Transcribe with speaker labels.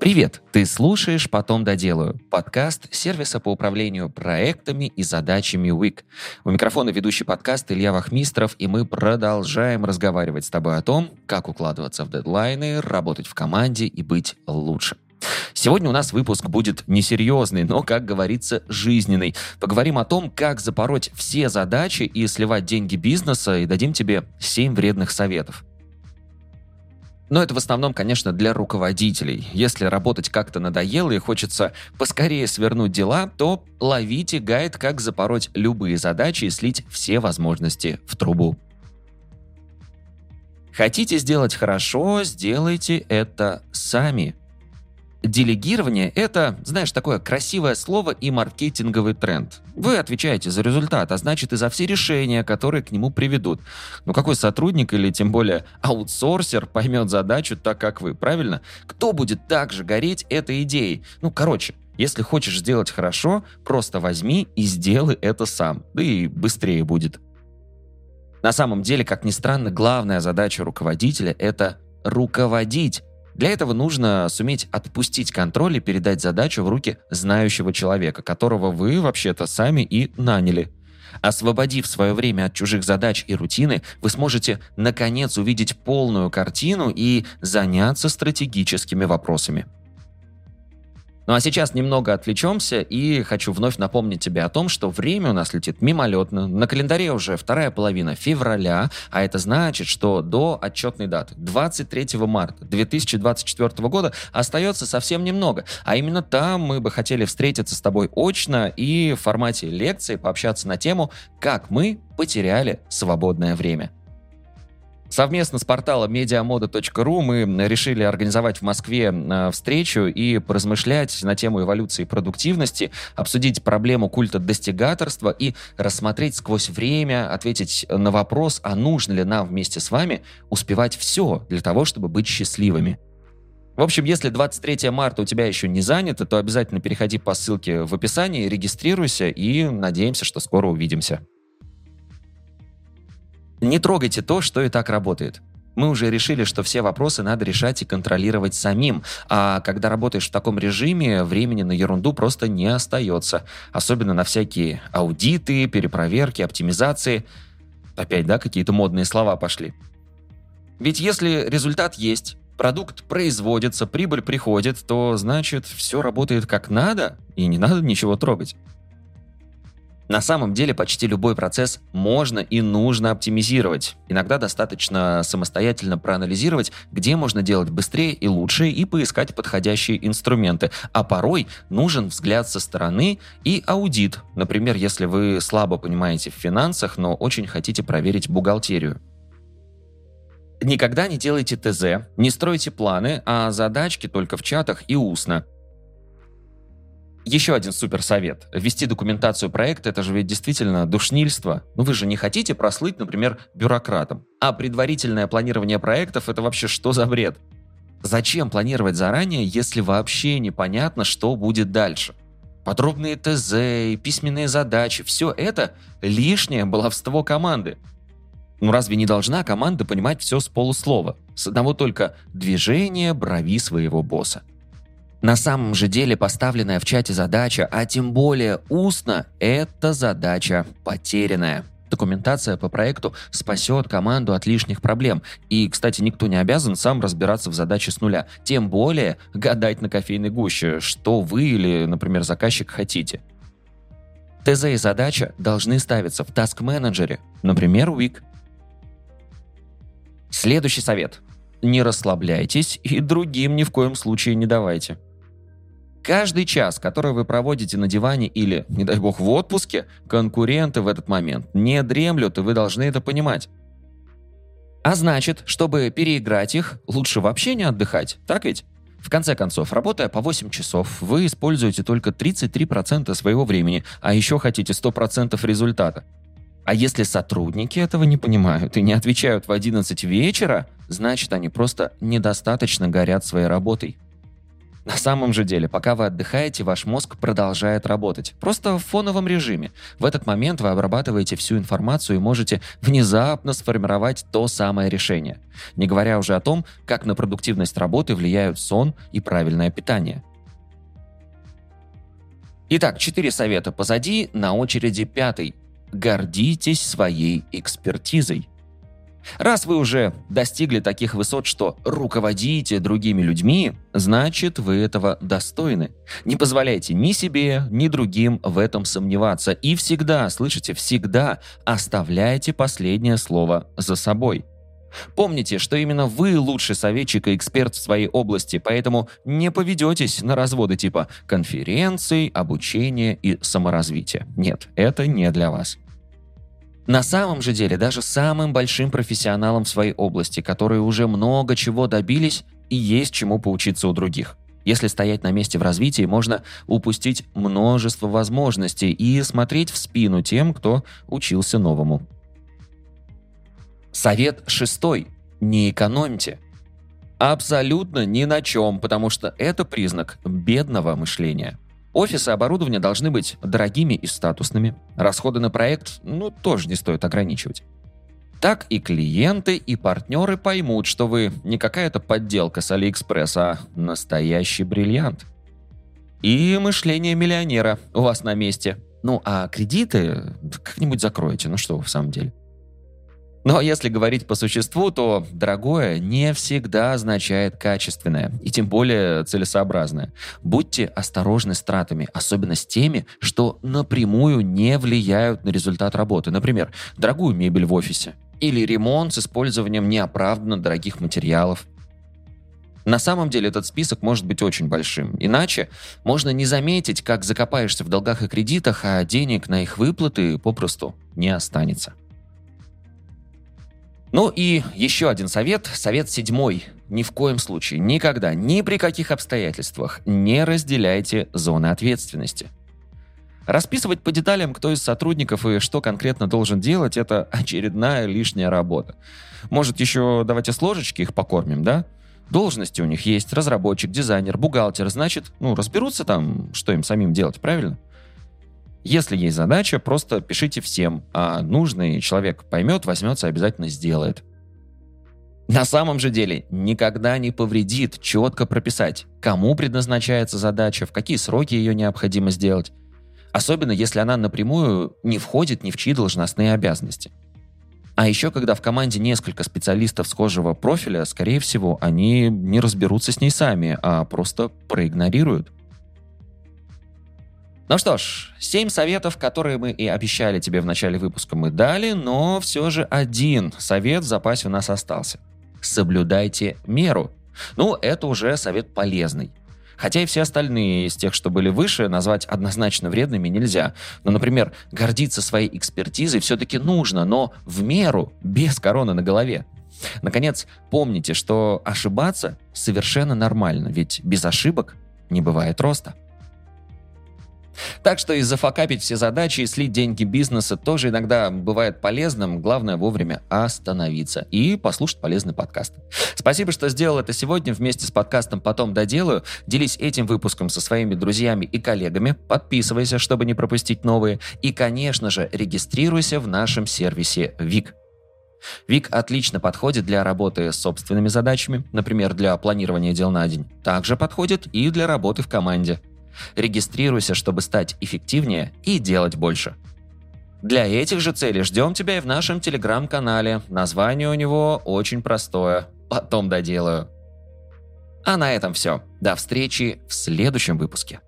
Speaker 1: Привет! Ты слушаешь «Потом доделаю» — подкаст сервиса по управлению проектами и задачами WIC. У микрофона ведущий подкаст Илья Вахмистров, и мы продолжаем разговаривать с тобой о том, как укладываться в дедлайны, работать в команде и быть лучше. Сегодня у нас выпуск будет несерьезный, но, как говорится, жизненный. Поговорим о том, как запороть все задачи и сливать деньги бизнеса, и дадим тебе 7 вредных советов. Но это в основном, конечно, для руководителей. Если работать как-то надоело и хочется поскорее свернуть дела, то ловите гайд, как запороть любые задачи и слить все возможности в трубу. Хотите сделать хорошо, сделайте это сами. Делегирование – это, знаешь, такое красивое слово и маркетинговый тренд. Вы отвечаете за результат, а значит и за все решения, которые к нему приведут. Но какой сотрудник или тем более аутсорсер поймет задачу так, как вы, правильно? Кто будет также гореть этой идеей? Ну, короче, если хочешь сделать хорошо, просто возьми и сделай это сам. Да и быстрее будет. На самом деле, как ни странно, главная задача руководителя – это руководить, для этого нужно суметь отпустить контроль и передать задачу в руки знающего человека, которого вы вообще-то сами и наняли. Освободив свое время от чужих задач и рутины, вы сможете наконец увидеть полную картину и заняться стратегическими вопросами. Ну а сейчас немного отвлечемся и хочу вновь напомнить тебе о том, что время у нас летит мимолетно. На календаре уже вторая половина февраля, а это значит, что до отчетной даты 23 марта 2024 года остается совсем немного. А именно там мы бы хотели встретиться с тобой очно и в формате лекции пообщаться на тему «Как мы потеряли свободное время». Совместно с порталом mediamoda.ru мы решили организовать в Москве э, встречу и поразмышлять на тему эволюции продуктивности, обсудить проблему культа достигаторства и рассмотреть сквозь время, ответить на вопрос, а нужно ли нам вместе с вами успевать все для того, чтобы быть счастливыми. В общем, если 23 марта у тебя еще не занято, то обязательно переходи по ссылке в описании, регистрируйся и надеемся, что скоро увидимся. Не трогайте то, что и так работает. Мы уже решили, что все вопросы надо решать и контролировать самим, а когда работаешь в таком режиме, времени на ерунду просто не остается. Особенно на всякие аудиты, перепроверки, оптимизации. Опять, да, какие-то модные слова пошли. Ведь если результат есть, продукт производится, прибыль приходит, то значит все работает как надо, и не надо ничего трогать. На самом деле почти любой процесс можно и нужно оптимизировать. Иногда достаточно самостоятельно проанализировать, где можно делать быстрее и лучше, и поискать подходящие инструменты. А порой нужен взгляд со стороны и аудит. Например, если вы слабо понимаете в финансах, но очень хотите проверить бухгалтерию. Никогда не делайте ТЗ, не стройте планы, а задачки только в чатах и устно. Еще один супер совет. Вести документацию проекта – это же ведь действительно душнильство. Ну вы же не хотите прослыть, например, бюрократом. А предварительное планирование проектов – это вообще что за бред? Зачем планировать заранее, если вообще непонятно, что будет дальше? Подробные ТЗ, письменные задачи – все это лишнее баловство команды. Ну разве не должна команда понимать все с полуслова? С одного только движения брови своего босса. На самом же деле поставленная в чате задача, а тем более устно, это задача потерянная. Документация по проекту спасет команду от лишних проблем. И, кстати, никто не обязан сам разбираться в задаче с нуля. Тем более гадать на кофейной гуще, что вы или, например, заказчик хотите. ТЗ и задача должны ставиться в таск-менеджере, например, Week. Следующий совет. Не расслабляйтесь и другим ни в коем случае не давайте. Каждый час, который вы проводите на диване или, не дай бог, в отпуске, конкуренты в этот момент не дремлют, и вы должны это понимать. А значит, чтобы переиграть их, лучше вообще не отдыхать, так ведь? В конце концов, работая по 8 часов, вы используете только 33% своего времени, а еще хотите 100% результата. А если сотрудники этого не понимают и не отвечают в 11 вечера, значит они просто недостаточно горят своей работой. На самом же деле, пока вы отдыхаете, ваш мозг продолжает работать. Просто в фоновом режиме. В этот момент вы обрабатываете всю информацию и можете внезапно сформировать то самое решение. Не говоря уже о том, как на продуктивность работы влияют сон и правильное питание. Итак, четыре совета позади, на очереди пятый. Гордитесь своей экспертизой. Раз вы уже достигли таких высот, что руководите другими людьми, значит вы этого достойны. Не позволяйте ни себе, ни другим в этом сомневаться. И всегда, слышите, всегда оставляйте последнее слово за собой. Помните, что именно вы лучший советчик и эксперт в своей области, поэтому не поведетесь на разводы типа конференций, обучения и саморазвития. Нет, это не для вас. На самом же деле, даже самым большим профессионалам в своей области, которые уже много чего добились, и есть чему поучиться у других. Если стоять на месте в развитии, можно упустить множество возможностей и смотреть в спину тем, кто учился новому. Совет шестой. Не экономьте. Абсолютно ни на чем, потому что это признак бедного мышления. Офисы оборудования должны быть дорогими и статусными. Расходы на проект, ну, тоже не стоит ограничивать. Так и клиенты, и партнеры поймут, что вы не какая-то подделка с Алиэкспресс, а настоящий бриллиант. И мышление миллионера у вас на месте. Ну, а кредиты как-нибудь закроете, ну что вы в самом деле. Но если говорить по существу, то дорогое не всегда означает качественное, и тем более целесообразное. Будьте осторожны с тратами, особенно с теми, что напрямую не влияют на результат работы. Например, дорогую мебель в офисе или ремонт с использованием неоправданно дорогих материалов. На самом деле этот список может быть очень большим. Иначе можно не заметить, как закопаешься в долгах и кредитах, а денег на их выплаты попросту не останется. Ну и еще один совет, совет седьмой. Ни в коем случае, никогда, ни при каких обстоятельствах не разделяйте зоны ответственности. Расписывать по деталям, кто из сотрудников и что конкретно должен делать, это очередная лишняя работа. Может, еще давайте с ложечки их покормим, да? Должности у них есть, разработчик, дизайнер, бухгалтер, значит, ну, разберутся там, что им самим делать, правильно? Если есть задача, просто пишите всем, а нужный человек поймет, возьмется, обязательно сделает. На самом же деле никогда не повредит четко прописать, кому предназначается задача, в какие сроки ее необходимо сделать. Особенно если она напрямую не входит ни в чьи должностные обязанности. А еще, когда в команде несколько специалистов схожего профиля, скорее всего, они не разберутся с ней сами, а просто проигнорируют. Ну что ж, 7 советов, которые мы и обещали тебе в начале выпуска, мы дали, но все же один совет в запасе у нас остался. Соблюдайте меру. Ну, это уже совет полезный. Хотя и все остальные из тех, что были выше, назвать однозначно вредными нельзя. Но, например, гордиться своей экспертизой все-таки нужно, но в меру, без короны на голове. Наконец, помните, что ошибаться совершенно нормально, ведь без ошибок не бывает роста. Так что и зафакапить все задачи и слить деньги бизнеса тоже иногда бывает полезным. Главное вовремя остановиться и послушать полезный подкаст. Спасибо, что сделал это сегодня вместе с подкастом «Потом доделаю». Делись этим выпуском со своими друзьями и коллегами. Подписывайся, чтобы не пропустить новые. И, конечно же, регистрируйся в нашем сервисе ВИК. Вик отлично подходит для работы с собственными задачами, например, для планирования дел на день. Также подходит и для работы в команде. Регистрируйся, чтобы стать эффективнее и делать больше. Для этих же целей ждем тебя и в нашем телеграм-канале. Название у него очень простое. Потом доделаю. А на этом все. До встречи в следующем выпуске.